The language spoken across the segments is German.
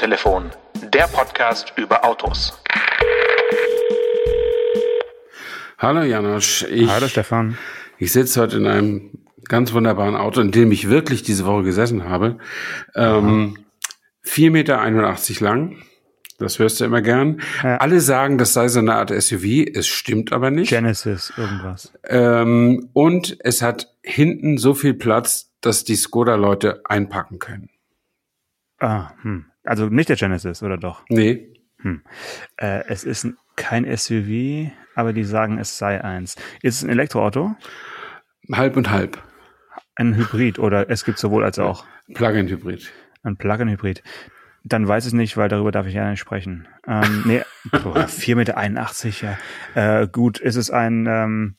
Autotelefon, der Podcast über Autos. Hallo Janosch. Ich, Hallo Stefan. Ich sitze heute in einem ganz wunderbaren Auto, in dem ich wirklich diese Woche gesessen habe. Ähm, 4,81 Meter lang. Das hörst du immer gern. Ja. Alle sagen, das sei so eine Art SUV. Es stimmt aber nicht. Genesis, irgendwas. Ähm, und es hat hinten so viel Platz, dass die Skoda-Leute einpacken können. Ah, hm. Also nicht der Genesis, oder doch? Nee. Hm. Äh, es ist ein- kein SUV, aber die sagen, es sei eins. Ist es ein Elektroauto? Halb und halb. Ein Hybrid oder es gibt sowohl als auch Plug-in-Hybrid. ein Plug-in-Hybrid. Dann weiß ich nicht, weil darüber darf ich ja nicht sprechen. Ähm, nee, boah, 4,81 Meter, ja. Äh, gut, ist es ein, ähm,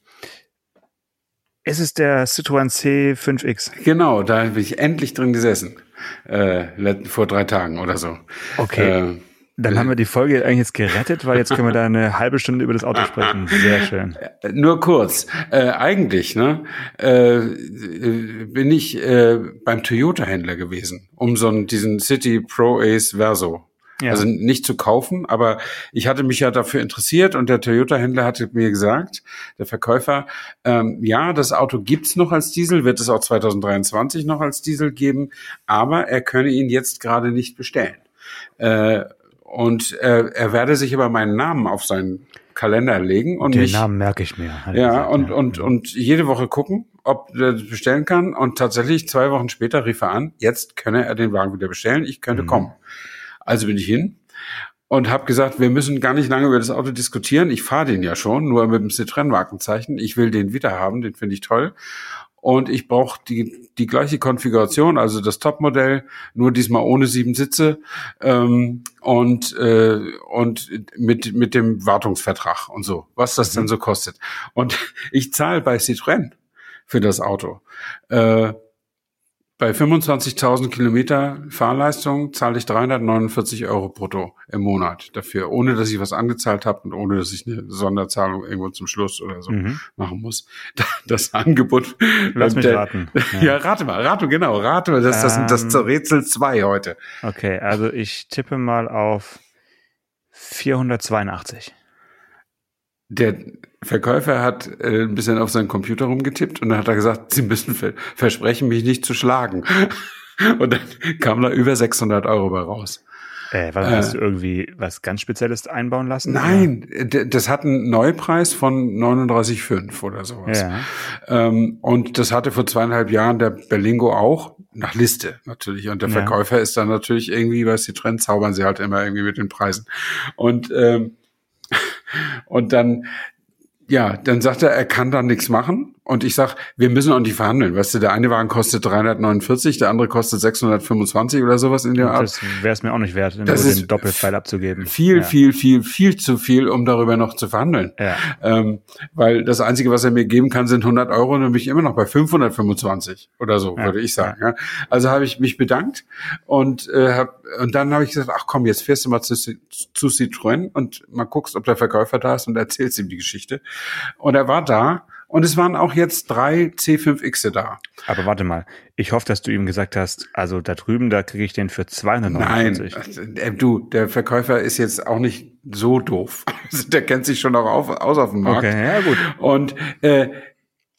ist es der Citroën C5X? Genau, da bin ich endlich drin gesessen. Äh, vor drei Tagen oder so. Okay. Äh, Dann haben wir die Folge eigentlich jetzt gerettet, weil jetzt können wir da eine halbe Stunde über das Auto sprechen. Sehr schön. Nur kurz. Äh, eigentlich ne, äh, äh, bin ich äh, beim Toyota-Händler gewesen, um so einen, diesen City Pro Ace Verso. Ja. Also nicht zu kaufen, aber ich hatte mich ja dafür interessiert und der Toyota-Händler hatte mir gesagt, der Verkäufer, ähm, ja, das Auto gibt's noch als Diesel, wird es auch 2023 noch als Diesel geben, aber er könne ihn jetzt gerade nicht bestellen. Äh, und äh, er werde sich aber meinen Namen auf seinen Kalender legen und Den mich Namen merke ich mir. ja, gesagt, und, und, und jede Woche gucken, ob er das bestellen kann. Und tatsächlich zwei Wochen später rief er an, jetzt könne er den Wagen wieder bestellen, ich Mhm. könnte kommen. Also bin ich hin und habe gesagt, wir müssen gar nicht lange über das Auto diskutieren. Ich fahre den ja schon, nur mit dem Citroën-Markenzeichen. Ich will den wieder haben, den finde ich toll. Und ich brauche die, die gleiche Konfiguration, also das Topmodell, nur diesmal ohne sieben Sitze ähm, und, äh, und mit, mit dem Wartungsvertrag und so, was das denn so kostet. Und ich zahle bei Citroën für das Auto. Äh, bei 25.000 Kilometer Fahrleistung zahle ich 349 Euro brutto im Monat dafür, ohne dass ich was angezahlt habe und ohne dass ich eine Sonderzahlung irgendwo zum Schluss oder so Mhm. machen muss. Das Angebot. Lass mich der- raten. Ja. rate mal, rate genau, rate mal. Das, das, das ist Ähm. Rätsel 2 heute. Okay, also ich tippe mal auf 482. Der Verkäufer hat äh, ein bisschen auf seinen Computer rumgetippt und dann hat er gesagt, Sie müssen ver versprechen, mich nicht zu schlagen. Und dann kam da über 600 Euro bei raus. Äh, was, Äh. hast du irgendwie was ganz Spezielles einbauen lassen? Nein, das hat einen Neupreis von 39,5 oder sowas. Ja. Ähm, und das hatte vor zweieinhalb Jahren der Berlingo auch, nach Liste natürlich. Und der Ja. Verkäufer ist dann natürlich irgendwie, bei Citroën zaubern sie halt immer irgendwie mit den Preisen. Und, ähm, und dann, ja, dann sagt er, er kann da nichts machen. Und ich sag, wir müssen auch nicht verhandeln. Weißt du, der eine Wagen kostet 349, der andere kostet 625 oder sowas in der Art. Das wäre es mir auch nicht wert, Das den ist Doppelpfeil abzugeben. Viel, ja. viel, viel, viel zu viel, um darüber noch zu verhandeln. Ja. Ähm, weil das Einzige, was er mir geben kann, sind 100 Euro und dann bin ich immer noch bei 525 oder so, Ja, würde ich sagen. Ja. Also habe ich mich bedankt und, äh, hab, und dann habe ich gesagt, ach komm, jetzt fährst du mal zu, zu Citroën und mal guckst, ob der Verkäufer da ist und erzählst ihm die Geschichte. Und er war da und es waren auch jetzt drei C5Xe da. Aber warte mal, ich hoffe, dass du ihm gesagt hast, also da drüben, da kriege ich den für Nein, 249. äh, du, der Verkäufer ist jetzt auch nicht so doof. Also der kennt sich schon auch auf, aus auf dem Markt. Okay, ja gut. Und äh,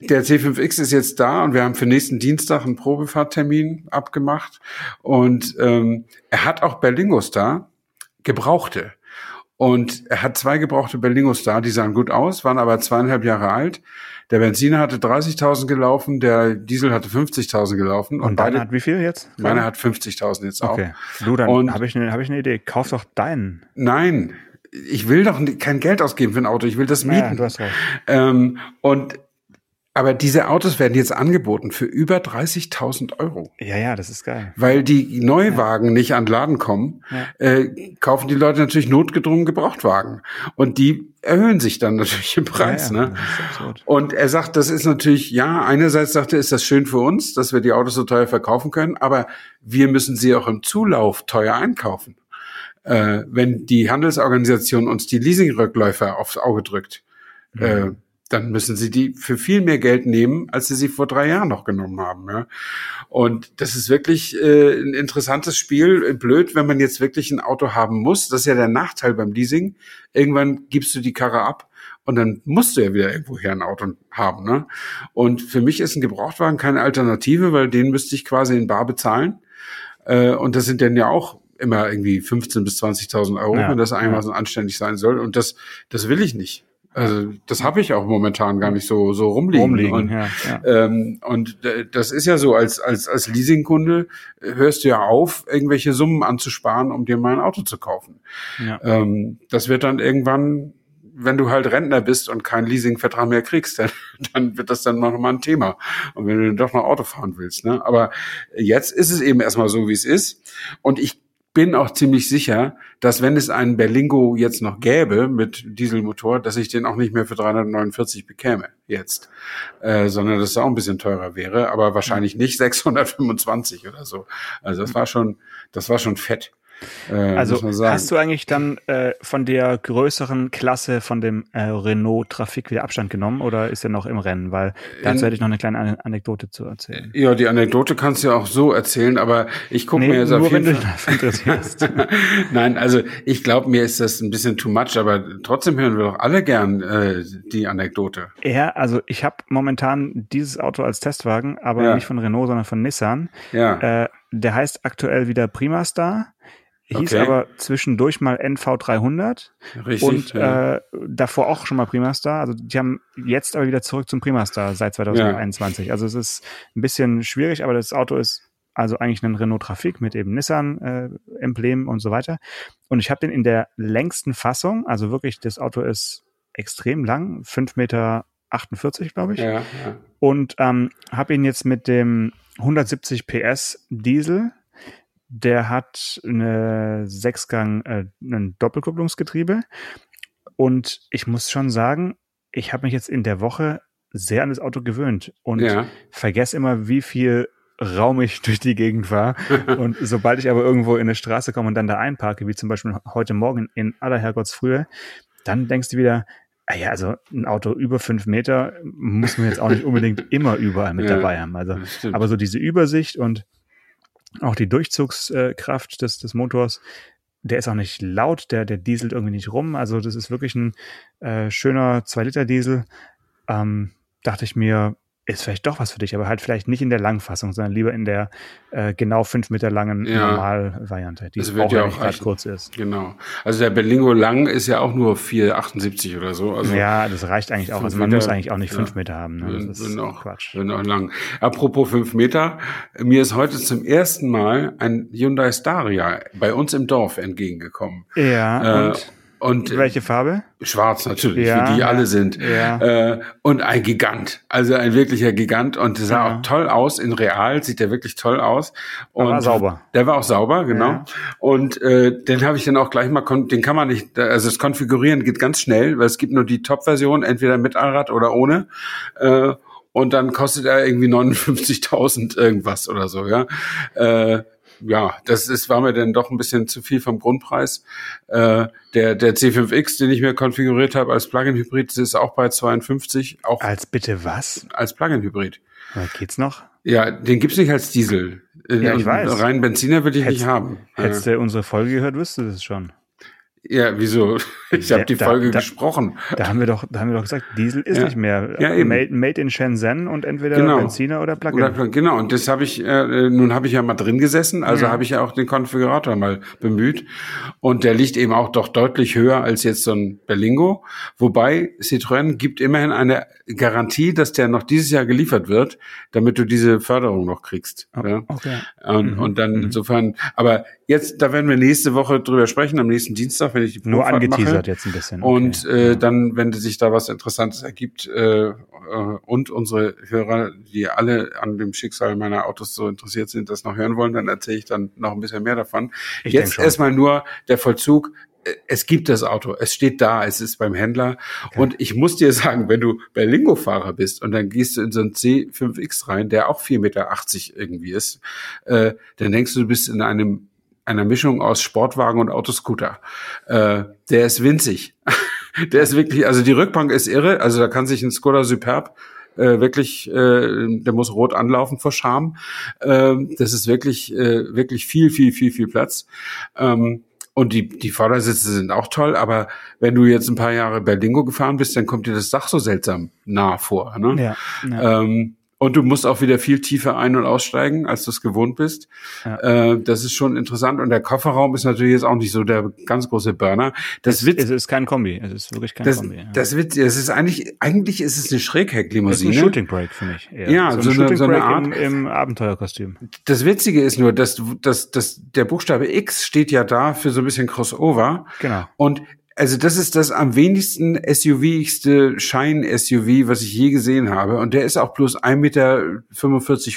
der C5X ist jetzt da und wir haben für nächsten Dienstag einen Probefahrttermin abgemacht. Und ähm, er hat auch Berlingos da, gebrauchte. Und er hat zwei gebrauchte Berlingos da, die sahen gut aus, waren aber zweieinhalb Jahre alt. Der Benziner hatte 30.000 gelaufen, der Diesel hatte 50.000 gelaufen. Und, Und beide, hat wie viel jetzt? meiner hat 50.000 jetzt auch. Okay. Du, dann Und- habe ich, eine- hab ich eine Idee. Kauf doch deinen. Nein, ich will doch kein Geld ausgeben für ein Auto, ich will das mieten. Ja, du hast recht. Ähm, und aber diese Autos werden jetzt angeboten für über 30.000 Euro. Ja, ja, das ist geil. Weil die Neuwagen nicht an den Laden kommen, Ja. äh, kaufen die Leute natürlich notgedrungen Gebrauchtwagen. Und die erhöhen sich dann natürlich im Preis. ja, ja, ne? Und er sagt, das ist natürlich, ja, einerseits sagt er, ist das schön für uns, dass wir die Autos so teuer verkaufen können, aber wir müssen sie auch im Zulauf teuer einkaufen. Äh, wenn die Handelsorganisation uns die Leasingrückläufer aufs Auge drückt, äh, dann müssen sie die für viel mehr Geld nehmen, als sie sie vor drei Jahren noch genommen haben. Ja? Und das ist wirklich äh, ein interessantes Spiel. Blöd, wenn man jetzt wirklich ein Auto haben muss. Das ist ja der Nachteil beim Leasing. Irgendwann gibst du die Karre ab und dann musst du ja wieder irgendwoher ein Auto haben. Ne? Und für mich ist ein Gebrauchtwagen keine Alternative, weil den müsste ich quasi in Bar bezahlen. Äh, und das sind dann ja auch immer irgendwie 15.000 bis 20.000 Euro, ja, wenn das einmal ja. so anständig sein soll. Und das, das will ich nicht. Also das habe ich auch momentan gar nicht so so rumliegen. rumliegen und, ja, ja. Ähm, und das ist ja so, als als als Leasingkunde hörst du ja auf, irgendwelche Summen anzusparen, um dir mal ein Auto zu kaufen. Ja. Ähm, das wird dann irgendwann, wenn du halt Rentner bist und keinen Leasingvertrag mehr kriegst, dann, dann wird das dann noch mal ein Thema. Und wenn du doch noch Auto fahren willst, ne? Aber jetzt ist es eben erstmal so, wie es ist. Und ich bin auch ziemlich sicher, dass wenn es einen Berlingo jetzt noch gäbe mit Dieselmotor, dass ich den auch nicht mehr für 349 bekäme jetzt, äh, sondern dass es auch ein bisschen teurer wäre, aber wahrscheinlich nicht 625 oder so. Also das war schon, das war schon fett. Äh, also hast du eigentlich dann äh, von der größeren Klasse von dem äh, Renault Trafik wieder Abstand genommen oder ist er noch im Rennen? Weil dazu hätte ich noch eine kleine An Anekdote zu erzählen. Ja, die Anekdote kannst du ja auch so erzählen, aber ich gucke nee, mir jetzt auf jeden Fall. Nein, also ich glaube, mir ist das ein bisschen too much, aber trotzdem hören wir doch alle gern äh, die Anekdote. Ja, also ich habe momentan dieses Auto als Testwagen, aber ja. nicht von Renault, sondern von Nissan. Ja. Äh, der heißt aktuell wieder Primastar hieß okay. aber zwischendurch mal NV300 Richtig, und ja. äh, davor auch schon mal Primastar. Also die haben jetzt aber wieder zurück zum Primastar seit 2021. Ja. Also es ist ein bisschen schwierig, aber das Auto ist also eigentlich ein Renault Trafik mit eben Nissan äh, Emblem und so weiter. Und ich habe den in der längsten Fassung, also wirklich das Auto ist extrem lang, fünf Meter 48, glaube ich. Ja, ja. Und ähm, habe ihn jetzt mit dem 170 PS Diesel der hat eine Sechsgang, äh, ein Doppelkupplungsgetriebe. Und ich muss schon sagen, ich habe mich jetzt in der Woche sehr an das Auto gewöhnt und ja. vergesse immer, wie viel Raum ich durch die Gegend fahre. und sobald ich aber irgendwo in eine Straße komme und dann da einparke, wie zum Beispiel heute Morgen in aller Herrgottsfrühe, dann denkst du wieder, ah ja, also ein Auto über fünf Meter muss man jetzt auch nicht unbedingt immer überall mit ja, dabei haben. Also, aber so diese Übersicht und auch die Durchzugskraft des, des Motors, der ist auch nicht laut, der, der dieselt irgendwie nicht rum. Also das ist wirklich ein äh, schöner 2-Liter-Diesel. Ähm, dachte ich mir, ist vielleicht doch was für dich, aber halt vielleicht nicht in der Langfassung, sondern lieber in der äh, genau fünf Meter langen ja. Normalvariante, die das wird ja auch recht kurz ist. Genau. Also der Berlingo lang ist ja auch nur 4,78 oder so. Also ja, das reicht eigentlich auch. Also man Meter, muss eigentlich auch nicht fünf ja, Meter haben. Ne? Das ist auch, Quatsch. Bin auch lang. Apropos fünf Meter, mir ist heute zum ersten Mal ein Hyundai Staria bei uns im Dorf entgegengekommen. Ja. Äh, und? Und welche Farbe? Schwarz natürlich, ja, wie die ja, alle sind. Ja. Äh, und ein Gigant, also ein wirklicher Gigant und sah ja. auch toll aus. In real sieht der wirklich toll aus. Und der war sauber. Der war auch sauber, genau. Und äh, den habe ich dann auch gleich mal, den kann man nicht, also das Konfigurieren geht ganz schnell, weil es gibt nur die Top-Version, entweder mit Allrad oder ohne. Äh, und dann kostet er irgendwie 59.000 irgendwas oder so, ja. Äh, ja, das ist, war mir dann doch ein bisschen zu viel vom Grundpreis. Äh, der, der C5X, den ich mir konfiguriert habe als Plug-in-Hybrid, ist auch bei 52. Auch als bitte was? Als Plug-in-Hybrid. Geht's noch? Ja, den gibt's nicht als Diesel. Ja, ich weiß. Rein Benziner will ich hättest, nicht haben. Hättest du unsere Folge gehört, wüsstest du das schon. Ja, wieso? Ich habe die Folge da, gesprochen. Da haben wir doch, da haben wir doch gesagt, Diesel ist ja. nicht mehr ja, eben. Made, made in Shenzhen und entweder genau. Benziner oder Plug-in. Genau, und das habe ich, äh, nun habe ich ja mal drin gesessen, also ja. habe ich ja auch den Konfigurator mal bemüht. Und der liegt eben auch doch deutlich höher als jetzt so ein Berlingo. Wobei Citroën gibt immerhin eine Garantie, dass der noch dieses Jahr geliefert wird, damit du diese Förderung noch kriegst. Oh, ja? Okay. Und, mhm. und dann mhm. insofern, aber jetzt, da werden wir nächste Woche drüber sprechen, am nächsten Dienstag, wenn ich die Nur angeteasert mache. jetzt ein bisschen. Okay. Und äh, dann, wenn sich da was Interessantes ergibt äh, äh, und unsere Hörer, die alle an dem Schicksal meiner Autos so interessiert sind, das noch hören wollen, dann erzähle ich dann noch ein bisschen mehr davon. Ich jetzt erstmal nur der Vollzug es gibt das Auto, es steht da, es ist beim Händler. Okay. Und ich muss dir sagen, wenn du Berlingo-Fahrer bist und dann gehst du in so einen C5X rein, der auch 4,80 Meter irgendwie ist, äh, dann denkst du, du bist in einem einer Mischung aus Sportwagen und Autoscooter. Äh, der ist winzig. Der ist wirklich, also die Rückbank ist irre. Also da kann sich ein Skoda Superb äh, wirklich, äh, der muss rot anlaufen vor Scham. Ähm, das ist wirklich, äh, wirklich viel, viel, viel, viel Platz. Ähm, und die, die Vordersitze sind auch toll, aber wenn du jetzt ein paar Jahre Berlingo gefahren bist, dann kommt dir das Dach so seltsam nah vor. Ne? Ja, ja. Ähm, und du musst auch wieder viel tiefer ein- und aussteigen, als du es gewohnt bist. Ja. Äh, das ist schon interessant. Und der Kofferraum ist natürlich jetzt auch nicht so der ganz große Burner. Das es, wird, es ist kein Kombi. Es ist wirklich kein das, Kombi. Ja. Das wird, es ist eigentlich, eigentlich ist es eine Schräghecklimousine. Das ist ein Shooting Break für mich. Eher. Ja, so, so, eine, so eine Art. Im, im Abenteuerkostüm. Das Witzige ist nur, dass, dass, dass der Buchstabe X steht ja da für so ein bisschen Crossover. Genau. Und also das ist das am wenigsten SUV-igste Schein-SUV, was ich je gesehen habe. Und der ist auch bloß 1,45 Meter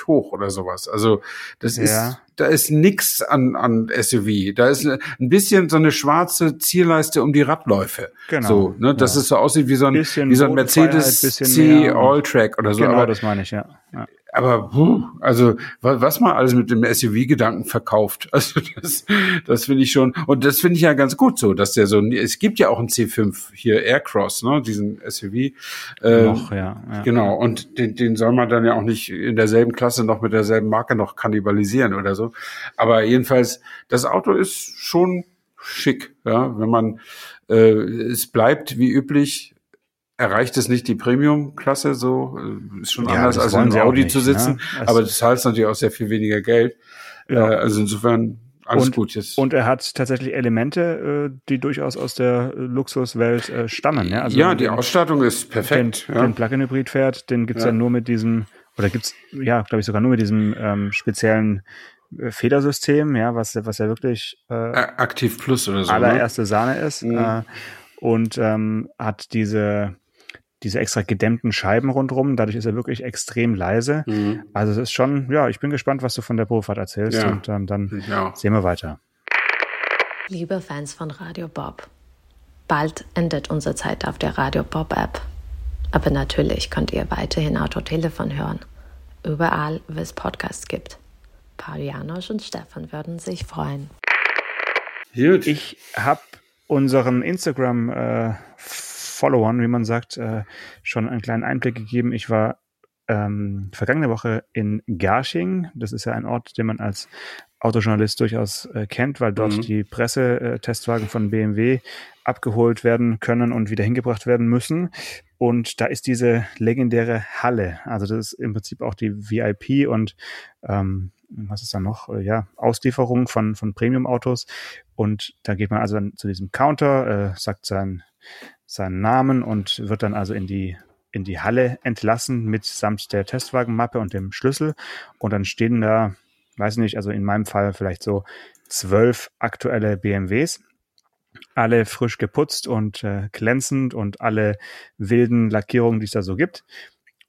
hoch oder sowas. Also das ja. ist, da ist nix an, an SUV. Da ist ein bisschen so eine schwarze Zierleiste um die Radläufe. Genau. So, ne, dass ja. es so aussieht wie so ein, wie so ein Mercedes C All-Track oder so. Genau, Aber das meine ich, ja. ja aber puh, also was man alles mit dem SUV-Gedanken verkauft, also das, das finde ich schon und das finde ich ja ganz gut so, dass der so es gibt ja auch einen C5 hier Aircross, ne, diesen SUV. Äh, noch, ja, ja. Genau und den, den soll man dann ja auch nicht in derselben Klasse noch mit derselben Marke noch kannibalisieren oder so. Aber jedenfalls das Auto ist schon schick, ja, wenn man äh, es bleibt wie üblich erreicht es nicht die Premium-Klasse, so äh, ist schon ja, anders als in Audi nicht, zu sitzen, ne? aber das heißt natürlich auch sehr viel weniger Geld. Ja. Äh, also insofern alles und, gut jetzt. Und er hat tatsächlich Elemente, äh, die durchaus aus der Luxuswelt stammen. Ja, also ja die den, Ausstattung ist perfekt. Den, ja. den Plug-in-Hybrid fährt, den gibt's ja. ja nur mit diesem, oder gibt's ja, glaube ich, sogar nur mit diesem ähm, speziellen Federsystem, ja, was, was ja wirklich äh, Aktiv Plus oder so. Ne? Allererste ne? Sahne ist. Mhm. Äh, und ähm, hat diese diese extra gedämmten Scheiben rundrum. Dadurch ist er wirklich extrem leise. Mhm. Also es ist schon, ja, ich bin gespannt, was du von der Probefahrt erzählst ja. und ähm, dann ja. sehen wir weiter. Liebe Fans von Radio Bob, bald endet unsere Zeit auf der Radio Bob App. Aber natürlich könnt ihr weiterhin Autotelefon hören. Überall, wo es Podcasts gibt. Paul Janosch und Stefan würden sich freuen. Gut. Ich habe unseren Instagram äh, Followern, wie man sagt, äh, schon einen kleinen Einblick gegeben. Ich war ähm, vergangene Woche in Garching. Das ist ja ein Ort, den man als Autojournalist durchaus äh, kennt, weil dort mhm. die Pressetestwagen von BMW abgeholt werden können und wieder hingebracht werden müssen. Und da ist diese legendäre Halle. Also das ist im Prinzip auch die VIP und ähm, was ist da noch? Äh, ja, Auslieferung von, von Premium-Autos. Und da geht man also dann zu diesem Counter, äh, sagt sein seinen Namen und wird dann also in die in die Halle entlassen mit samt der Testwagenmappe und dem Schlüssel. Und dann stehen da, weiß nicht, also in meinem Fall vielleicht so zwölf aktuelle BMWs, alle frisch geputzt und äh, glänzend und alle wilden Lackierungen, die es da so gibt.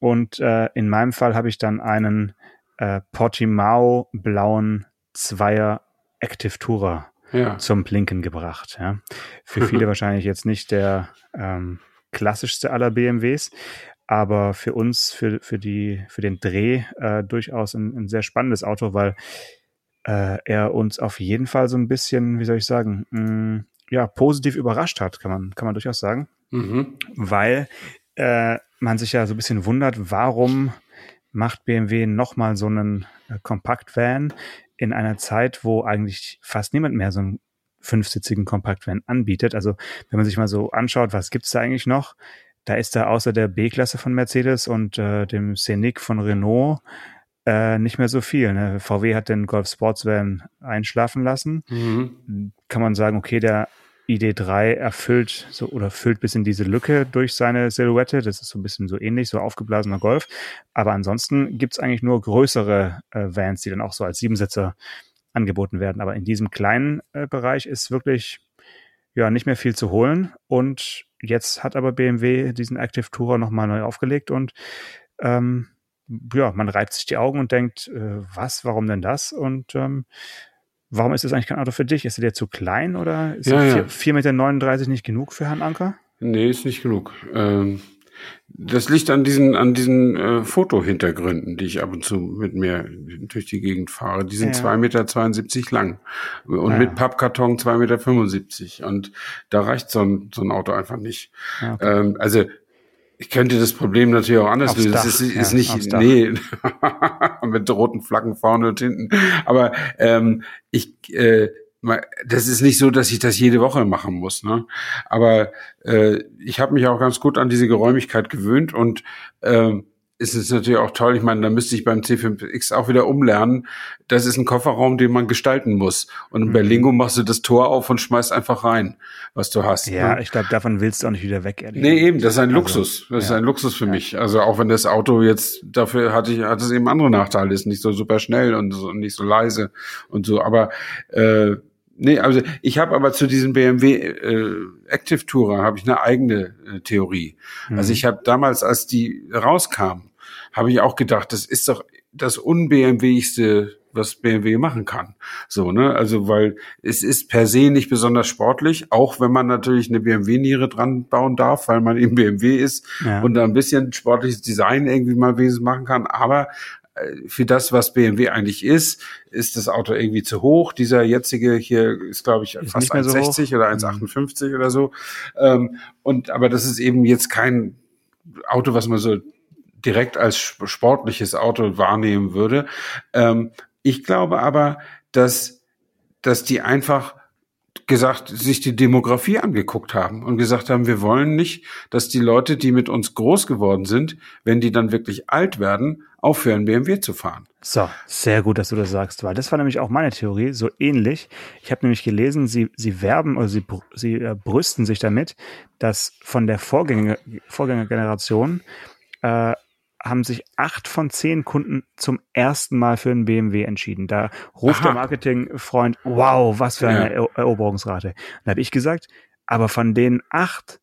Und äh, in meinem Fall habe ich dann einen äh, Portimao blauen Zweier Active Tourer ja. zum Blinken gebracht. Ja. Für viele wahrscheinlich jetzt nicht der ähm, klassischste aller BMWs, aber für uns, für, für, die, für den Dreh äh, durchaus ein, ein, sehr spannendes Auto, weil äh, er uns auf jeden Fall so ein bisschen, wie soll ich sagen, mh, mm, ja, positiv überrascht hat, kann man, kann man durchaus sagen. Mhm. Weil äh, man sich ja so ein bisschen wundert, warum macht BMW nochmal so einen äh, Kompaktvan in einer Zeit, wo eigentlich fast niemand mehr so einen fünfsitzigen Kompaktvan anbietet. Also wenn man sich mal so anschaut, was gibt's da eigentlich noch? Da ist da außer der B-Klasse von Mercedes und äh, dem Scenic von Renault äh, nicht mehr so viel. Ne? VW hat den Golf Sportsvan einschlafen lassen. Mhm. Kann man sagen, okay, der ID3 erfüllt so oder füllt bisschen diese Lücke durch seine Silhouette. Das ist so ein bisschen so ähnlich, so aufgeblasener Golf. Aber ansonsten gibt's eigentlich nur größere äh, Vans, die dann auch so als Siebensitzer angeboten werden. Aber in diesem kleinen äh, Bereich ist wirklich ja nicht mehr viel zu holen. Und jetzt hat aber BMW diesen Active Tourer nochmal neu aufgelegt und ähm, ja, man reibt sich die Augen und denkt, äh, was, warum denn das? Und ähm, Warum ist das eigentlich kein Auto für dich? Ist der zu klein oder ist ja, ja. 4,39 Meter nicht genug für Herrn Anker? Nee, ist nicht genug. Ähm, Das liegt an diesen, an diesen äh, Fotohintergründen, die ich ab und zu mit mir durch die Gegend fahre. Die sind zwei Meter zweiundsiebzig lang und Ja. mit Pappkarton zwei Meter. fünfundsiebzig Und da reicht so ein, so ein Auto einfach nicht. Ja, okay. Ähm, also ich könnte das Problem natürlich auch anders lösen. Das ist, ja, ist nicht, aufs Dach. nee, mit roten Flaggen vorne und hinten. Aber ähm, ich, äh, das ist nicht so, dass ich das jede Woche machen muss. Ne? Aber äh, ich habe mich auch ganz gut an diese Geräumigkeit gewöhnt und ähm, es ist natürlich auch toll. Ich meine, da müsste ich beim C5X auch wieder umlernen. Das ist ein Kofferraum, den man gestalten muss. Und Mhm. bei Lingo machst du das Tor auf und schmeißt einfach rein, was du hast. ja, ne? ich glaube, davon willst du auch nicht wieder weg, ehrlich Nee, eben, das ist ein Also, Luxus. Das ist ja. ein Luxus für mich. Also auch wenn das Auto jetzt, dafür hatte ich, hat es eben andere Nachteile, ist nicht so super schnell und so, und nicht so leise und so. Aber äh, nee, also ich habe aber zu diesem BMW äh, Active Tourer habe ich eine eigene äh, Theorie. Mhm. Also ich habe damals, als die rauskam, habe ich auch gedacht, das ist doch das unBMWigste, was BMW machen kann. So, ne? Also, weil es ist per se nicht besonders sportlich, auch wenn man natürlich eine BMW-Niere dran bauen darf, weil man eben BMW ist Ja. und da ein bisschen sportliches Design irgendwie mal wesentlich machen kann. Aber für das, was BMW eigentlich ist, ist das Auto irgendwie zu hoch. Dieser jetzige hier ist, glaube ich, Ist fast nicht mehr so 1,60 hoch. oder 1,58 oder so. Ähm, und aber das ist eben jetzt kein Auto, was man so direkt als sp- sportliches Auto wahrnehmen würde. Ähm, ich glaube aber, dass, dass die einfach gesagt, sich die Demografie angeguckt haben und gesagt haben, wir wollen nicht, dass die Leute, die mit uns groß geworden sind, wenn die dann wirklich alt werden, aufhören, BMW zu fahren. So, sehr gut, dass du das sagst, weil das war nämlich auch meine Theorie, so ähnlich. Ich habe nämlich gelesen, sie, sie werben oder sie, sie äh, brüsten sich damit, dass von der Vorgänger, Vorgängergeneration äh, haben sich acht von zehn Kunden zum ersten Mal für einen BMW entschieden. Da ruft Aha. der Marketingfreund, wow, was für eine Ja. Ero- Eroberungsrate. Da habe ich gesagt, aber von den acht,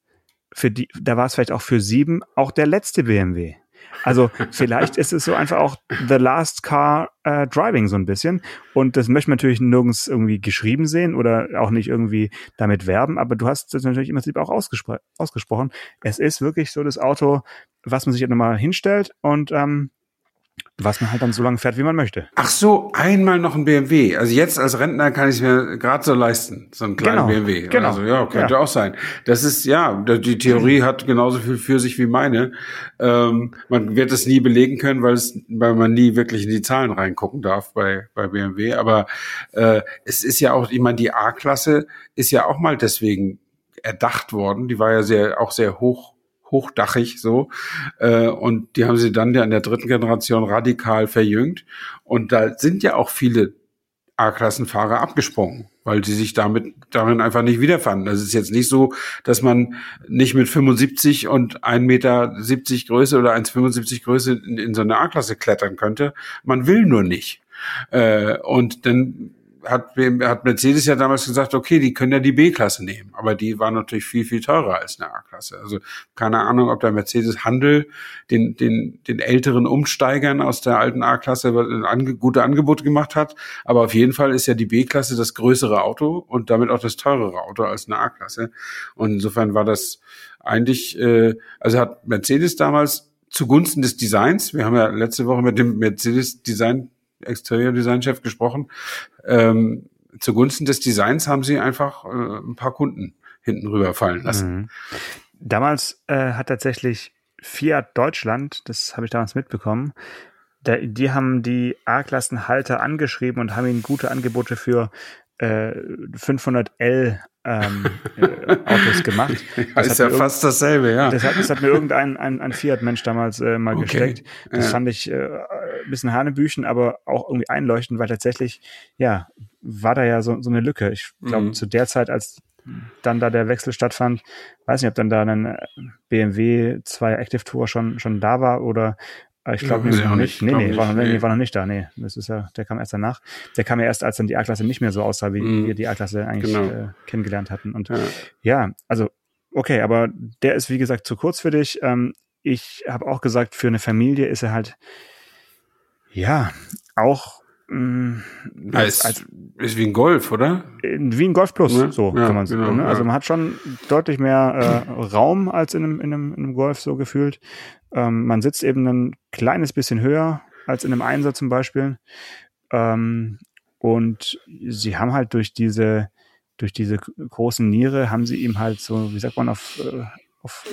für die, da war es vielleicht auch für sieben auch der letzte BMW. Also vielleicht ist es so einfach auch the last car äh, driving so ein bisschen. Und das möchte man natürlich nirgends irgendwie geschrieben sehen oder auch nicht irgendwie damit werben. Aber du hast das natürlich im Prinzip auch ausgespro ausgesprochen. Es ist wirklich so das Auto, was man sich nochmal hinstellt und ähm, was man halt dann so lange fährt, wie man möchte. Ach so, einmal noch ein BMW. Also jetzt als Rentner kann ich es mir gerade so leisten, so einen kleinen Genau, BMW. genau. Also ja, könnte Ja. auch sein. Das ist ja, die Theorie hat genauso viel für sich wie meine. Ähm, man wird es nie belegen können, weil es, weil man nie wirklich in die Zahlen reingucken darf bei bei BMW. Aber äh, es ist ja auch, ich meine, die A-Klasse ist ja auch mal deswegen erdacht worden. Die war ja sehr auch sehr hoch hochdachig so äh, und die haben sie dann ja in der dritten Generation radikal verjüngt und da sind ja auch viele A-Klassenfahrer abgesprungen, weil sie sich damit darin einfach nicht wiederfanden. Das ist jetzt nicht so, dass man nicht mit 75 und 1,70 Meter Größe oder 1,75 Größe in, in so eine A-Klasse klettern könnte. Man will nur nicht. Äh, und dann hat, hat Mercedes ja damals gesagt, okay, die können ja die B-Klasse nehmen, aber die war natürlich viel, viel teurer als eine A-Klasse. Also keine Ahnung, ob der Mercedes Handel den, den, den älteren Umsteigern aus der alten A-Klasse ange, gute Angebote gemacht hat, aber auf jeden Fall ist ja die B-Klasse das größere Auto und damit auch das teurere Auto als eine A-Klasse. Und insofern war das eigentlich, äh, also hat Mercedes damals zugunsten des Designs, wir haben ja letzte Woche mit dem Mercedes Design Exterior-Design-Chef gesprochen. Ähm, zugunsten des Designs haben sie einfach äh, ein paar Kunden hinten rüberfallen lassen. Mhm. Damals äh, hat tatsächlich Fiat Deutschland, das habe ich damals mitbekommen, da, die haben die A-Klassenhalter angeschrieben und haben ihnen gute Angebote für äh, 500L ähm, äh, Autos gemacht. Das ist ja fast dasselbe, ja. Das hat, das hat mir irgendein ein, ein Fiat-Mensch damals äh, mal Okay. gesteckt. Das Ja. fand ich äh, ein bisschen Hanebüchen, aber auch irgendwie einleuchtend, weil tatsächlich, ja, war da ja so, so eine Lücke. Ich glaube, Mhm. zu der Zeit, als dann da der Wechsel stattfand, weiß nicht, ob dann da ein äh, BMW 2 Active Tour schon, schon da war oder äh, ich Ja, glaube weiß ich nämlich auch noch nicht. nicht. Nee, Glaub nee, nicht. war, noch, nee, war noch nicht da. Nee, das ist ja, der kam erst danach. Der kam ja erst, als dann die A-Klasse nicht mehr so aussah, wie Mhm. wir die A-Klasse eigentlich Genau. äh, kennengelernt hatten. Und Ja. ja, also okay, aber der ist wie gesagt zu kurz für dich. Ähm, ich habe auch gesagt, für eine Familie ist er halt ja auch Mm, als, als, ist wie ein Golf, oder? Wie ein Golf Plus, ja, so ja, kann man sagen. Genau, ne? Also man hat schon deutlich mehr äh, Raum als in einem, in, einem, in einem Golf so gefühlt. Ähm, man sitzt eben ein kleines bisschen höher als in einem Einser zum Beispiel. Ähm, und sie haben halt durch diese, durch diese großen Niere haben sie ihm halt so, wie sagt man auf, äh, auf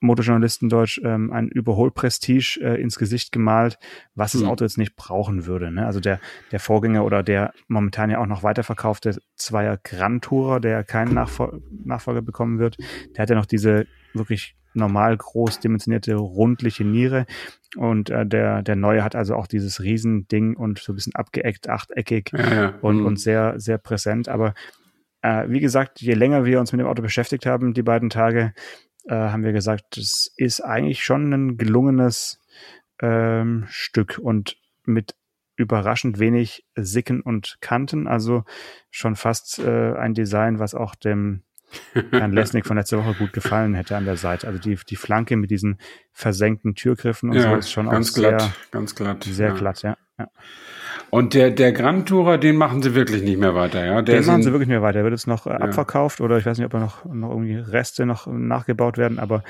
Motorjournalistendeutsch ähm, ein Überholprestige äh, ins Gesicht gemalt, was das mhm. Auto jetzt nicht brauchen würde. Ne? Also der, der Vorgänger oder der momentan ja auch noch weiterverkaufte Zweier Grand Tourer, der keinen Nachfol Nachfolger bekommen wird, der hat ja noch diese wirklich normal groß dimensionierte rundliche Niere und äh, der der neue hat also auch dieses Riesending und so ein bisschen abgeeckt, achteckig ja, ja. und mhm. und sehr sehr präsent. Aber äh, wie gesagt, je länger wir uns mit dem Auto beschäftigt haben, die beiden Tage, äh, haben wir gesagt, das ist eigentlich schon ein gelungenes ähm, Stück und mit überraschend wenig Sicken und Kanten, also schon fast äh, ein Design, was auch dem Herrn Lesnick von letzter Woche gut gefallen hätte an der Seite. Also die, die Flanke mit diesen versenkten Türgriffen und ja, so ist schon ganz auch glatt, sehr, ganz glatt, sehr ja. glatt, ja. ja. Und der, der Grand Tourer, den machen sie wirklich nicht mehr weiter, ja? Der den machen sie wirklich nicht mehr weiter. Der wird jetzt noch äh, abverkauft oder ich weiß nicht, ob er noch, noch irgendwie Reste noch nachgebaut werden, aber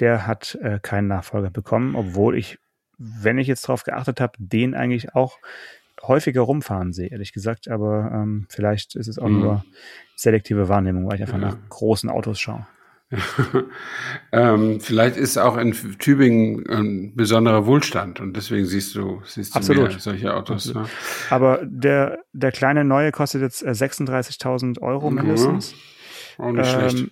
der hat äh, keinen Nachfolger bekommen, obwohl ich, wenn ich jetzt drauf geachtet habe, den eigentlich auch häufiger rumfahren sehe, ehrlich gesagt. Aber ähm, vielleicht ist es auch mhm. nur selektive Wahrnehmung, weil ich einfach ja. nach großen Autos schaue. ähm, vielleicht ist auch in Tübingen ein besonderer Wohlstand und deswegen siehst du, siehst du Absolut. mehr solche Autos. Ja. Aber der, der kleine neue kostet jetzt 36.000 äh, Euro mindestens. Ja, auch nicht ähm, schlecht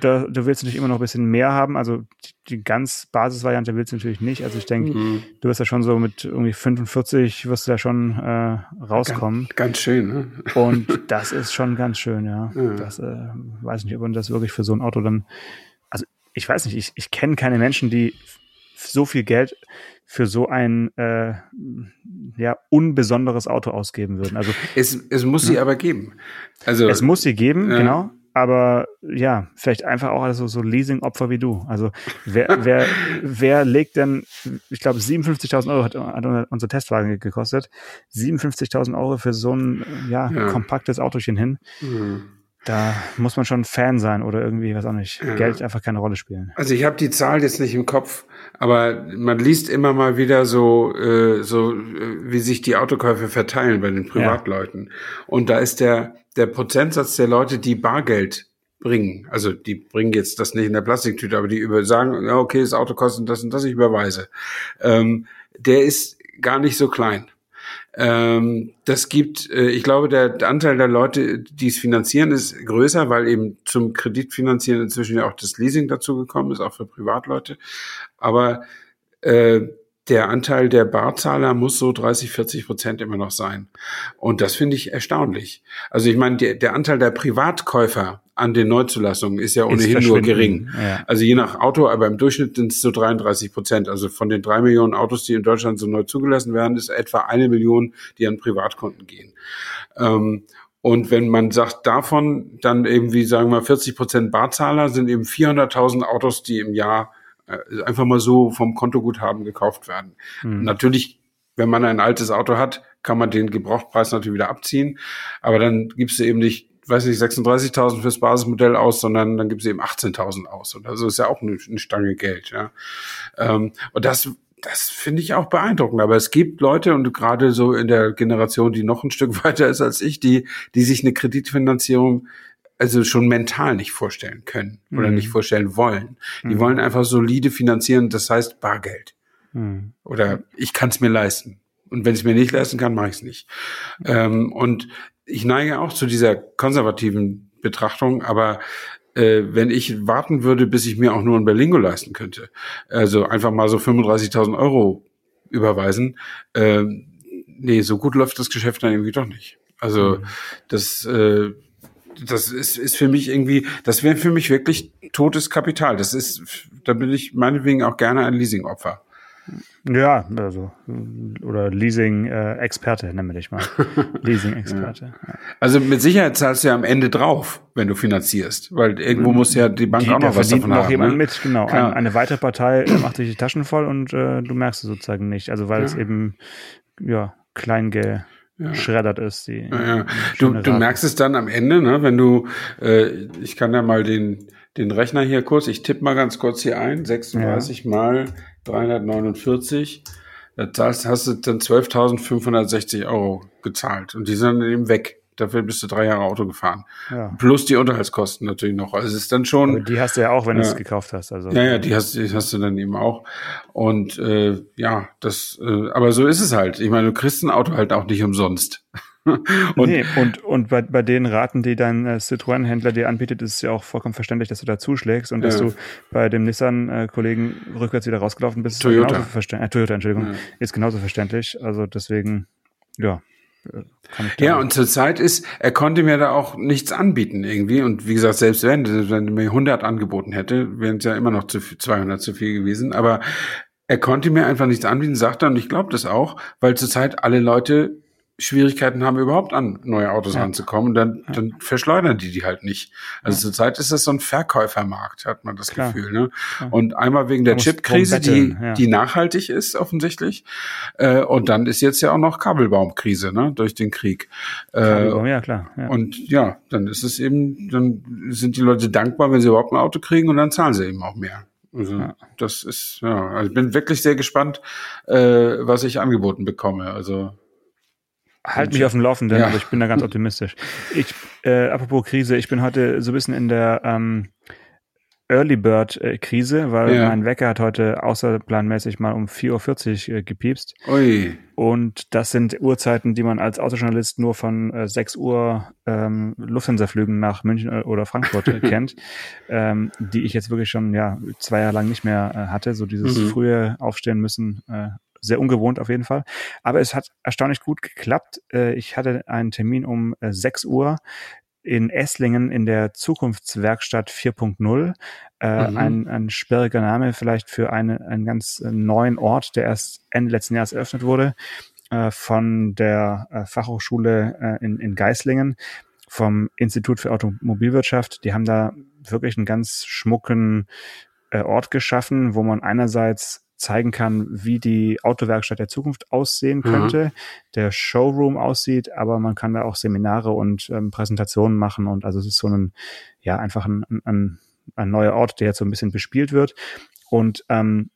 da, du willst natürlich immer noch ein bisschen mehr haben. Also die, ganz Basisvariante willst du natürlich nicht. Also ich denke, mhm. du wirst ja schon so mit irgendwie 45 wirst du da schon äh, rauskommen. Ganz, ganz schön, ne? Und das ist schon ganz schön, ja. ja. Das äh, weiß nicht, ob man das wirklich für so ein Auto dann. Also ich weiß nicht, ich, ich kenne keine Menschen, die so viel Geld für so ein äh, ja unbesonderes Auto ausgeben würden. Also es, es muss sie aber geben. Also es muss sie geben, ja. genau aber ja, vielleicht einfach auch also so Leasing-Opfer wie du. Also wer, wer, wer legt denn, ich glaube 57.000 Euro hat, hat, unser Testwagen gekostet, 57.000 Euro für so ein ja, ja. kompaktes Autochen hin. Mhm. Da muss man schon Fan sein oder irgendwie, was auch nicht, ja. Geld einfach keine Rolle spielen. Also ich habe die Zahl jetzt nicht im Kopf, aber man liest immer mal wieder so, äh, so äh, wie sich die Autokäufe verteilen bei den Privatleuten. Ja. Und da ist der, der Prozentsatz der Leute, die Bargeld bringen, also die bringen jetzt das nicht in der Plastiktüte, aber die über sagen, ja, okay, das Auto kostet das und das, ich überweise, ähm, der ist gar nicht so klein. Ähm, das gibt, äh, ich glaube, der Anteil der Leute, die es finanzieren, ist größer, weil eben zum Kreditfinanzieren inzwischen ja auch das Leasing dazu gekommen ist, auch für Privatleute. Aber äh, der Anteil der Barzahler muss so 30, 40 Prozent immer noch sein. Und das finde ich erstaunlich. Also ich meine, der, der Anteil der Privatkäufer an den Neuzulassungen ist ja ohnehin ist nur gering. Ja. Also je nach Auto, aber im Durchschnitt sind es so 33 Prozent. Also von den drei Millionen Autos, die in Deutschland so neu zugelassen werden, ist etwa eine Million, die an Privatkunden gehen. Ähm, und wenn man sagt, davon dann eben, wie sagen wir, 40 Prozent Barzahler sind eben 400.000 Autos, die im Jahr äh, einfach mal so vom Kontoguthaben gekauft werden. Mhm. Natürlich, wenn man ein altes Auto hat, kann man den Gebrauchtpreis natürlich wieder abziehen. Aber dann gibst du eben nicht weiß nicht, 36.000 fürs Basismodell aus, sondern dann gibt es eben 18.000 aus. Und also ist ja auch eine, eine Stange Geld, ja. Ähm, und das, das finde ich auch beeindruckend. Aber es gibt Leute und gerade so in der Generation, die noch ein Stück weiter ist als ich, die, die sich eine Kreditfinanzierung also schon mental nicht vorstellen können oder mhm. nicht vorstellen wollen. Die mhm. wollen einfach solide finanzieren, das heißt Bargeld. Mhm. Oder ich kann es mir leisten. Und wenn ich es mir nicht leisten kann, mache ich es nicht. Ähm, und ich neige auch zu dieser konservativen Betrachtung, aber äh, wenn ich warten würde, bis ich mir auch nur ein Berlingo leisten könnte, also einfach mal so 35.000 Euro überweisen, äh, nee, so gut läuft das Geschäft dann irgendwie doch nicht. Also mhm. das, äh, das ist, ist für mich irgendwie, das wäre für mich wirklich totes Kapital. Das ist, da bin ich meinetwegen auch gerne ein Leasingopfer. Ja, also oder Leasing-Experte, äh, nennen wir dich mal. Leasing-Experte. Ja. Also mit Sicherheit zahlst du ja am Ende drauf, wenn du finanzierst, weil irgendwo muss ja die Bank die, auch noch was davon noch haben. jemand ne? mit, genau. Ein, eine weitere Partei macht sich die Taschen voll und äh, du merkst es sozusagen nicht. Also weil ja. es eben ja klein ge geschreddert ist. Die, ja, ja. Du, du merkst es dann am Ende, ne, wenn du, äh, ich kann ja mal den, den Rechner hier kurz, ich tippe mal ganz kurz hier ein, 36 ja. mal 349, da zahlst, hast du dann 12.560 Euro gezahlt und die sind dann eben weg. Dafür bist du drei Jahre Auto gefahren. Ja. Plus die Unterhaltskosten natürlich noch. Also es ist dann schon. Aber die hast du ja auch, wenn ja, du es gekauft hast. Also. Ja, ja, die hast, die hast du dann eben auch. Und äh, ja, das, äh, aber so ist es halt. Ich meine, du kriegst ein Auto halt auch nicht umsonst. und, nee, und, und bei, bei den Raten, die dein äh, Citroën-Händler dir anbietet, ist es ja auch vollkommen verständlich, dass du da zuschlägst und ja. dass du bei dem Nissan-Kollegen rückwärts wieder rausgelaufen bist. Toyota. Äh, Toyota, Entschuldigung, ja. ist genauso verständlich. Also deswegen, ja, ja, und zur Zeit ist, er konnte mir da auch nichts anbieten irgendwie. Und wie gesagt, selbst wenn, wenn er mir 100 angeboten hätte, wären es ja immer noch zu viel, 200 zu viel gewesen. Aber er konnte mir einfach nichts anbieten, sagt er, und ich glaube das auch, weil zurzeit alle Leute Schwierigkeiten haben, überhaupt an neue Autos ja. ranzukommen, dann, ja. dann verschleudern die die halt nicht. Also ja. zurzeit ist das so ein Verkäufermarkt, hat man das Klar. Gefühl. Ne? Und einmal wegen der Chip-Krise, die, die nachhaltig ist, offensichtlich. Äh, und dann ist jetzt ja auch noch Kabelbaumkrise, ne, durch den Krieg. Äh, Kabelbaum, ja, klar. Und ja, dann ist es eben, dann sind die Leute dankbar, wenn sie überhaupt ein Auto kriegen und dann zahlen sie eben auch mehr. Also ja. das ist, ja, also ich bin wirklich sehr gespannt, äh, was ich angeboten bekomme. Also Halt mich auf dem Laufenden, ja. aber ich bin da ganz optimistisch. Ich, äh, apropos Krise, ich bin heute so ein bisschen in der ähm, Early Bird äh, Krise, weil ja. mein Wecker hat heute außerplanmäßig mal um 4.40 Uhr äh, gepiepst. Ui. Und das sind Uhrzeiten, die man als Autojournalist nur von äh, 6 Uhr ähm, Lufthansa-Flügen nach München äh, oder Frankfurt äh, kennt, ähm, die ich jetzt wirklich schon ja zwei Jahre lang nicht mehr äh, hatte. So dieses mhm. frühe Aufstehen müssen, äh, sehr ungewohnt auf jeden Fall. Aber es hat erstaunlich gut geklappt. Äh, ich hatte einen Termin um 6 äh, Uhr in Esslingen in der Zukunftswerkstatt 4.0. Äh, mhm. ein, ein sperriger Name vielleicht für eine, einen ganz neuen Ort, der erst Ende letzten Jahres eröffnet wurde, äh, von der äh, Fachhochschule äh, in, in Geislingen, vom Institut für Automobilwirtschaft. Die haben da wirklich einen ganz schmucken Ort geschaffen, wo man einerseits zeigen kann, wie die Autowerkstatt der Zukunft aussehen mhm. könnte, mhm. der Showroom aussieht, aber man kann da auch Seminare und ähm, Präsentationen machen und also es ist so ein, ja, einfach ein, ein, ein neuer Ort, der jetzt so ein bisschen bespielt wird. Und ähm,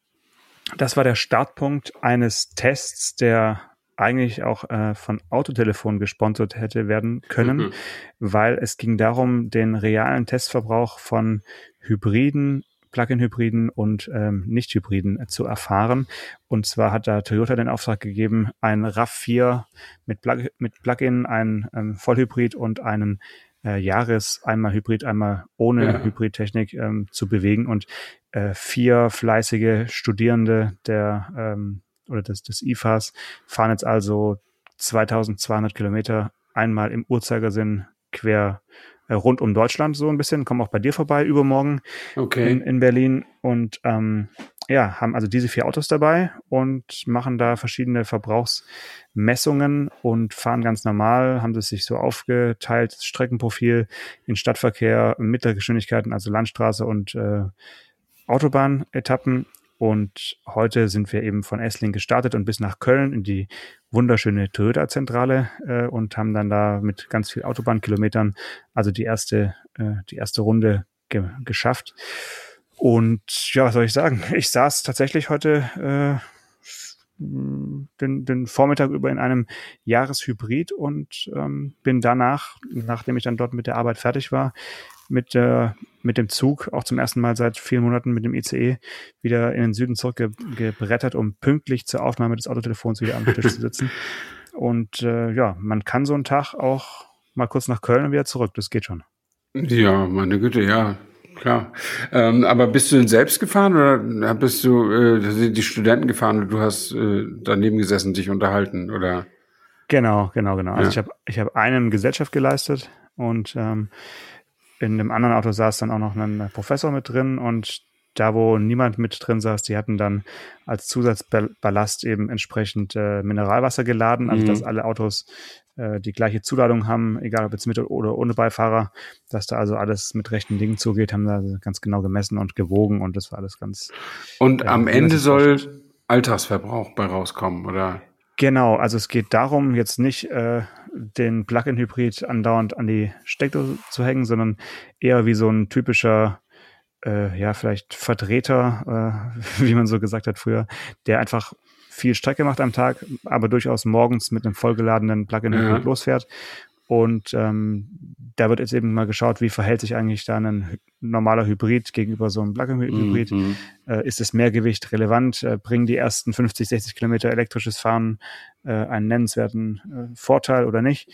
das war der Startpunkt eines Tests, der eigentlich auch äh, von Autotelefon gesponsert hätte werden können, mhm. weil es ging darum, den realen Testverbrauch von Hybriden Plug-in-Hybriden und ähm, Nicht-Hybriden äh, zu erfahren. Und zwar hat da Toyota den Auftrag gegeben, ein RAV4 mit, Plug mit Plug-in, ein ähm, Vollhybrid und einen äh, Jahres einmal Hybrid, einmal ohne ja. Hybridtechnik ähm, zu bewegen und äh, vier fleißige Studierende der ähm, oder des, des IFAs fahren jetzt also 2200 Kilometer einmal im Uhrzeigersinn quer rund um Deutschland so ein bisschen, kommen auch bei dir vorbei übermorgen okay. in, in Berlin und ähm, ja, haben also diese vier Autos dabei und machen da verschiedene Verbrauchsmessungen und fahren ganz normal, haben das sich so aufgeteilt, Streckenprofil in Stadtverkehr, mittlere Geschwindigkeiten, also Landstraße und äh, Autobahnetappen und heute sind wir eben von Essling gestartet und bis nach Köln in die wunderschöne Toyota-Zentrale äh, und haben dann da mit ganz viel Autobahnkilometern also die erste, äh, die erste Runde ge geschafft. Und ja, was soll ich sagen? Ich saß tatsächlich heute äh, den, den Vormittag über in einem Jahreshybrid und ähm, bin danach, nachdem ich dann dort mit der Arbeit fertig war, mit, äh, mit dem Zug, auch zum ersten Mal seit vielen Monaten mit dem ICE, wieder in den Süden zurückgebrettert, um pünktlich zur Aufnahme des Autotelefons wieder am Tisch zu sitzen. Und äh, ja, man kann so einen Tag auch mal kurz nach Köln und wieder zurück. Das geht schon. Ja, meine Güte, ja, klar. Ähm, aber bist du denn selbst gefahren oder bist du äh, sind die Studenten gefahren und du hast äh, daneben gesessen, dich unterhalten oder? Genau, genau, genau. Also ja. ich habe ich hab einem Gesellschaft geleistet und ähm, in dem anderen Auto saß dann auch noch ein Professor mit drin und da, wo niemand mit drin saß, die hatten dann als Zusatzballast eben entsprechend äh, Mineralwasser geladen, also mhm. dass alle Autos äh, die gleiche Zuladung haben, egal ob jetzt mit oder ohne Beifahrer, dass da also alles mit rechten Dingen zugeht, haben da ganz genau gemessen und gewogen und das war alles ganz. Und äh, am Ende soll Alltagsverbrauch bei rauskommen, oder? Genau, also es geht darum, jetzt nicht äh, den Plug-in-Hybrid andauernd an die Steckdose zu hängen, sondern eher wie so ein typischer, äh, ja, vielleicht Vertreter, äh, wie man so gesagt hat früher, der einfach viel Strecke macht am Tag, aber durchaus morgens mit einem vollgeladenen Plug-in-Hybrid ja. losfährt und ähm, da wird jetzt eben mal geschaut, wie verhält sich eigentlich da ein normaler Hybrid gegenüber so einem Plug-in-Hybrid. Mhm. Äh, ist das Mehrgewicht relevant? Äh, bringen die ersten 50, 60 Kilometer elektrisches Fahren äh, einen nennenswerten äh, Vorteil oder nicht?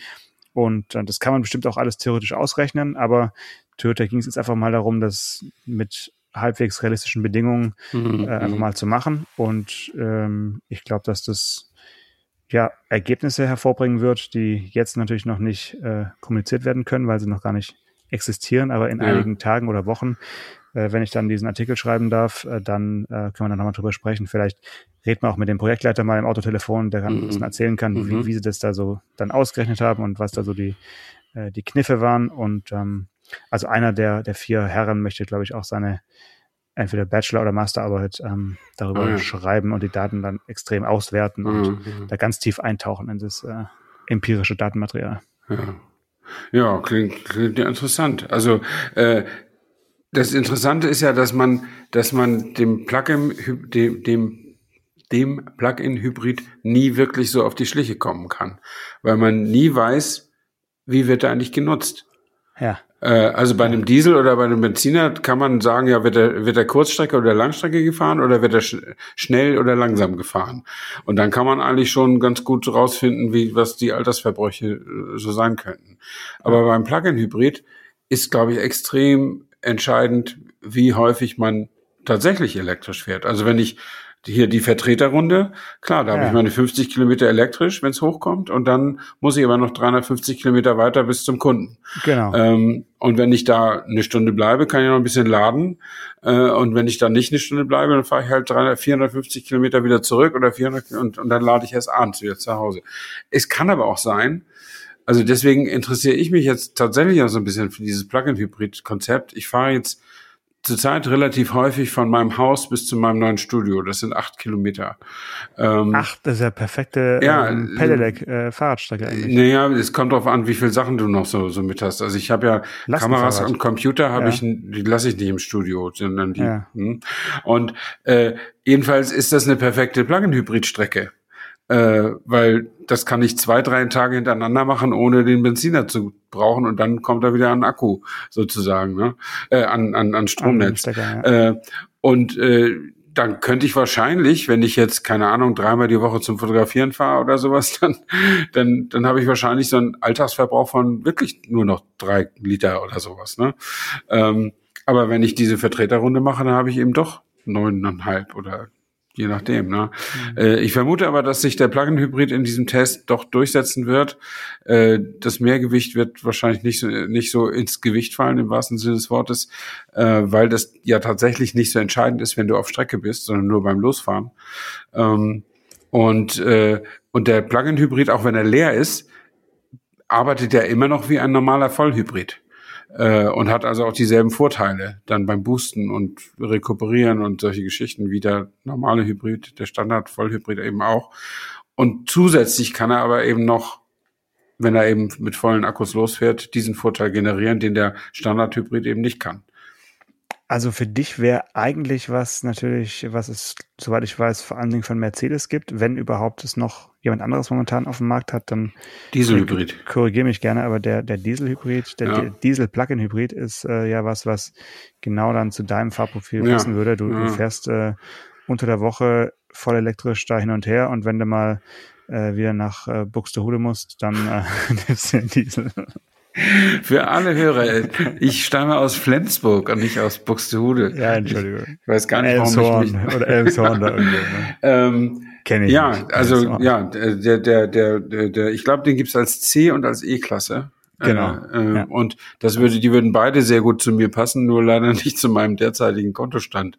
Und äh, das kann man bestimmt auch alles theoretisch ausrechnen, aber Toyota ging es jetzt einfach mal darum, das mit halbwegs realistischen Bedingungen mhm. äh, einfach mhm. mal zu machen. Und ähm, ich glaube, dass das ja, Ergebnisse hervorbringen wird, die jetzt natürlich noch nicht äh, kommuniziert werden können, weil sie noch gar nicht existieren, aber in ja. einigen Tagen oder Wochen, äh, wenn ich dann diesen Artikel schreiben darf, äh, dann äh, können wir dann nochmal drüber sprechen. Vielleicht reden wir auch mit dem Projektleiter mal im Autotelefon, der dann mhm. ein bisschen erzählen kann, mhm. wie, wie sie das da so dann ausgerechnet haben und was da so die, äh, die Kniffe waren. Und ähm, also einer der, der vier Herren möchte, glaube ich, auch seine entweder Bachelor- oder Masterarbeit ähm, darüber ja. schreiben und die Daten dann extrem auswerten und mhm. da ganz tief eintauchen in das äh, empirische Datenmaterial. Ja, ja klingt, klingt ja interessant. Also äh, das Interessante ist ja, dass man, dass man dem Plugin, dem, dem dem Plug-in-Hybrid nie wirklich so auf die Schliche kommen kann, weil man nie weiß, wie wird er eigentlich genutzt. Ja. Äh, also bei einem Diesel oder bei einem Benziner kann man sagen, ja, wird er, wird er Kurzstrecke oder Langstrecke gefahren oder wird er sch schnell oder langsam gefahren? Und dann kann man eigentlich schon ganz gut rausfinden, wie, was die Altersverbräuche äh, so sein könnten. Aber beim Plug-in-Hybrid ist, glaube ich, extrem entscheidend, wie häufig man tatsächlich elektrisch fährt. Also wenn ich hier die Vertreterrunde. Klar, da ja. habe ich meine 50 Kilometer elektrisch, wenn es hochkommt, und dann muss ich aber noch 350 Kilometer weiter bis zum Kunden. Genau. Ähm, und wenn ich da eine Stunde bleibe, kann ich noch ein bisschen laden. Äh, und wenn ich da nicht eine Stunde bleibe, dann fahre ich halt 300, 450 Kilometer wieder zurück oder 400 und, und dann lade ich erst abends wieder zu Hause. Es kann aber auch sein, also deswegen interessiere ich mich jetzt tatsächlich auch so ein bisschen für dieses Plug-in-Hybrid-Konzept. Ich fahre jetzt zurzeit relativ häufig von meinem Haus bis zu meinem neuen Studio. Das sind acht Kilometer. Ähm, Ach, das ist ja perfekte ja, ähm, Pedelec äh, Fahrradstrecke eigentlich. Naja, es kommt darauf an, wie viele Sachen du noch so, so mit hast. Also ich habe ja Kameras und Computer, habe ja. ich, die lasse ich nicht im Studio, sondern die. Ja. Hm. Und äh, jedenfalls ist das eine perfekte Plug-in-Hybrid-Strecke äh, weil das kann ich zwei, drei Tage hintereinander machen, ohne den Benziner zu brauchen und dann kommt er wieder an Akku sozusagen, ne? äh, an, an, an Stromnetz. Stecker, ja. äh, und äh, dann könnte ich wahrscheinlich, wenn ich jetzt, keine Ahnung, dreimal die Woche zum Fotografieren fahre oder sowas, dann, dann, dann habe ich wahrscheinlich so einen Alltagsverbrauch von wirklich nur noch drei Liter oder sowas. Ne? Ähm, aber wenn ich diese Vertreterrunde mache, dann habe ich eben doch neuneinhalb oder Je nachdem. Ne? Mhm. Äh, ich vermute aber, dass sich der Plug-in-Hybrid in diesem Test doch durchsetzen wird. Äh, das Mehrgewicht wird wahrscheinlich nicht so, nicht so ins Gewicht fallen, im wahrsten Sinne des Wortes, äh, weil das ja tatsächlich nicht so entscheidend ist, wenn du auf Strecke bist, sondern nur beim Losfahren. Ähm, und, und der Plug-in-Hybrid, auch wenn er leer ist, arbeitet er immer noch wie ein normaler Vollhybrid äh, und hat also auch dieselben Vorteile dann beim Boosten und Rekuperieren und solche Geschichten wie der normale Hybrid, der Standard Vollhybrid eben auch. Und zusätzlich kann er aber eben noch, wenn er eben mit vollen Akkus losfährt, diesen Vorteil generieren, den der Standard-Hybrid eben nicht kann. Also für dich wäre eigentlich was natürlich, was es, soweit ich weiß, vor allen Dingen von Mercedes gibt, wenn überhaupt es noch jemand anderes momentan auf dem Markt hat, dann Dieselhybrid. Korrigiere mich gerne, aber der, der Dieselhybrid, der ja. Diesel-Plug-in-Hybrid ist äh, ja was, was genau dann zu deinem Fahrprofil ja. passen würde. Du, ja. du fährst äh, unter der Woche voll elektrisch da hin und her und wenn du mal äh, wieder nach äh, Buxtehude musst, dann äh, nimmst du den Diesel. Für alle Hörer, ich stamme aus Flensburg und nicht aus Buxtehude. Ja, Entschuldigung. Ich weiß gar nicht, warum ich mich... Oder Elmshorn da irgendwo. Ne? ähm, Kenne ich Ja, nicht. also ja, der, der, der, der, ich glaube, den gibt's als C und als E-Klasse. Genau. Äh, äh, ja. Und das würde, die würden beide sehr gut zu mir passen, nur leider nicht zu meinem derzeitigen Kontostand.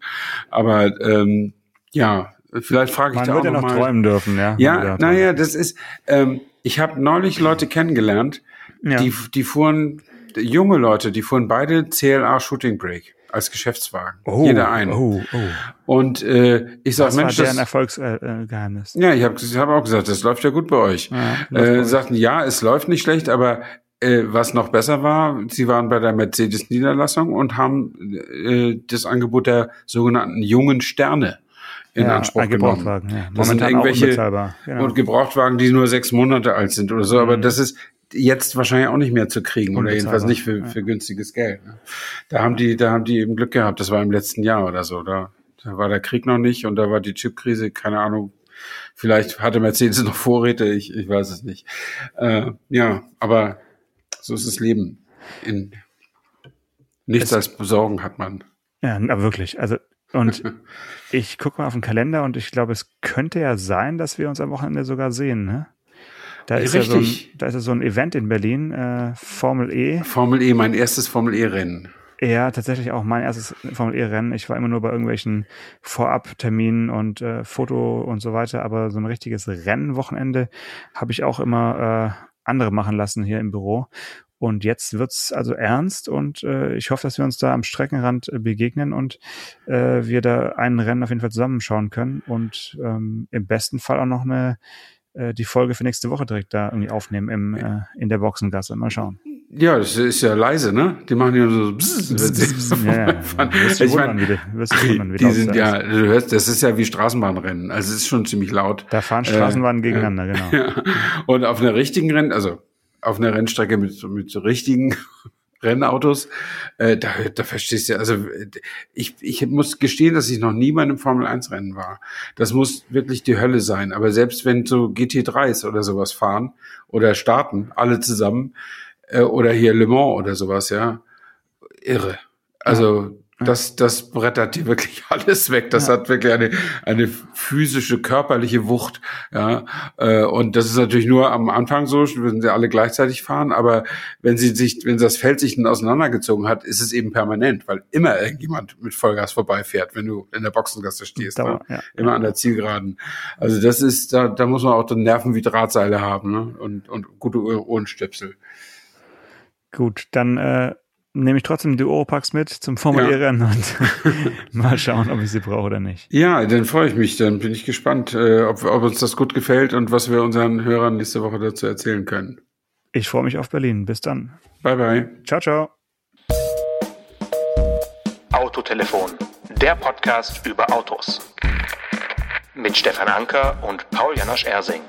Aber ähm, ja, vielleicht frage ich Man da auch noch, noch mal. träumen dürfen, ja. Ja, naja, das ist. Ähm, ich habe neulich Leute kennengelernt, ja. Die, die fuhren, junge Leute, die fuhren beide CLA Shooting Brake. als Geschäftswagen. Oh, Jeder einen. Oh, oh. Und äh, ich sag, Das Mensch, war deren das, Erfolgsgeheimnis. ja, ich habe hab auch gesagt, das läuft ja gut bei euch. Ja, bei äh, euch. sagten, ja, es läuft nicht schlecht, aber äh, was noch besser war, sie waren bei der Mercedes-Niederlassung und haben äh, das Angebot der sogenannten jungen Sterne in ja, Anspruch ein genommen. Ja. Das sind irgendwelche. Genau. und Gebrauchtwagen, die nur sechs Monate alt sind oder so. Aber Mhm. das ist jetzt wahrscheinlich auch nicht mehr zu kriegen oder jedenfalls nicht für, für günstiges Geld. ne? Da haben die, da haben die eben Glück gehabt. Das war im letzten Jahr oder so. Da, da war der Krieg noch nicht und da war die Chipkrise. Keine Ahnung. Vielleicht hatte Mercedes noch Vorräte. Ich, ich weiß es nicht. Äh, ja, aber so ist das Leben. In, nichts Es- als Besorgen hat man. Ja, aber wirklich. Also, und ich gucke mal auf den Kalender und ich glaube, es könnte ja sein, dass wir uns am Wochenende sogar sehen, ne? Da ist, ja so ein, da ist ja so ein Event in Berlin, äh, Formel E. Formel E, mein erstes Formel E-Rennen. Ja, tatsächlich auch mein erstes Formel E-Rennen. Ich war immer nur bei irgendwelchen Vorabterminen und äh, Foto und so weiter, aber so ein richtiges Rennwochenende habe ich auch immer äh, andere machen lassen hier im Büro. Und jetzt wird's also ernst und äh, ich hoffe, dass wir uns da am Streckenrand äh, begegnen und äh, wir da einen Rennen auf jeden Fall zusammenschauen können und ähm, im besten Fall auch noch eine äh, die Folge für nächste Woche direkt da irgendwie aufnehmen im, äh, in der Boxengasse. Mal schauen. Ja, das ist ja leise, ne? Die machen ja so bzz, wenn sie Ja, ja, wirst du Ich wundern, mein, wie, du- die sind ja, du hörst, das ist ja wie Straßenbahnrennen. Also es ist schon ziemlich laut. Da fahren Straßenbahnen Äh, gegeneinander, genau. Ja. Und auf einer richtigen Rennen, also auf einer Rennstrecke mit, mit so richtigen Rennautos, äh, da, da verstehst du, also ich, ich muss gestehen, dass ich noch nie bei einem Formel-1-Rennen war. Das muss wirklich die Hölle sein. Aber selbst wenn so GT3s oder sowas fahren oder starten, alle zusammen, äh, oder hier Le Mans oder sowas, ja, irre. Also das, das brettert dir wirklich alles weg. Das Ja. hat wirklich eine, eine physische, körperliche Wucht. Ja, äh, und das ist natürlich nur am Anfang so, wenn sie alle gleichzeitig fahren. Aber wenn sie sich, wenn das Feld sich dann auseinandergezogen hat, ist es eben permanent, weil immer irgendjemand mit Vollgas vorbeifährt, wenn du in der Boxengasse stehst. Dauer, ne? ja. Immer an der Zielgeraden. Also das ist, da, da muss man auch dann Nerven wie Drahtseile haben ne? und, und gute Ohr- Ohrenstöpsel. Gut, dann äh, nehme ich trotzdem die Oropax mit zum Formel Ja. Und mal schauen, ob ich sie brauche oder nicht. Ja, dann freue ich mich. Dann bin ich gespannt, äh, ob, ob uns das gut gefällt und was wir unseren Hörern nächste Woche dazu erzählen können. Ich freue mich auf Berlin. Bis dann. Bye, bye. Ciao, ciao. Autotelefon, der Podcast über Autos. Mit Stefan Anker und Paul Janosch Ersing.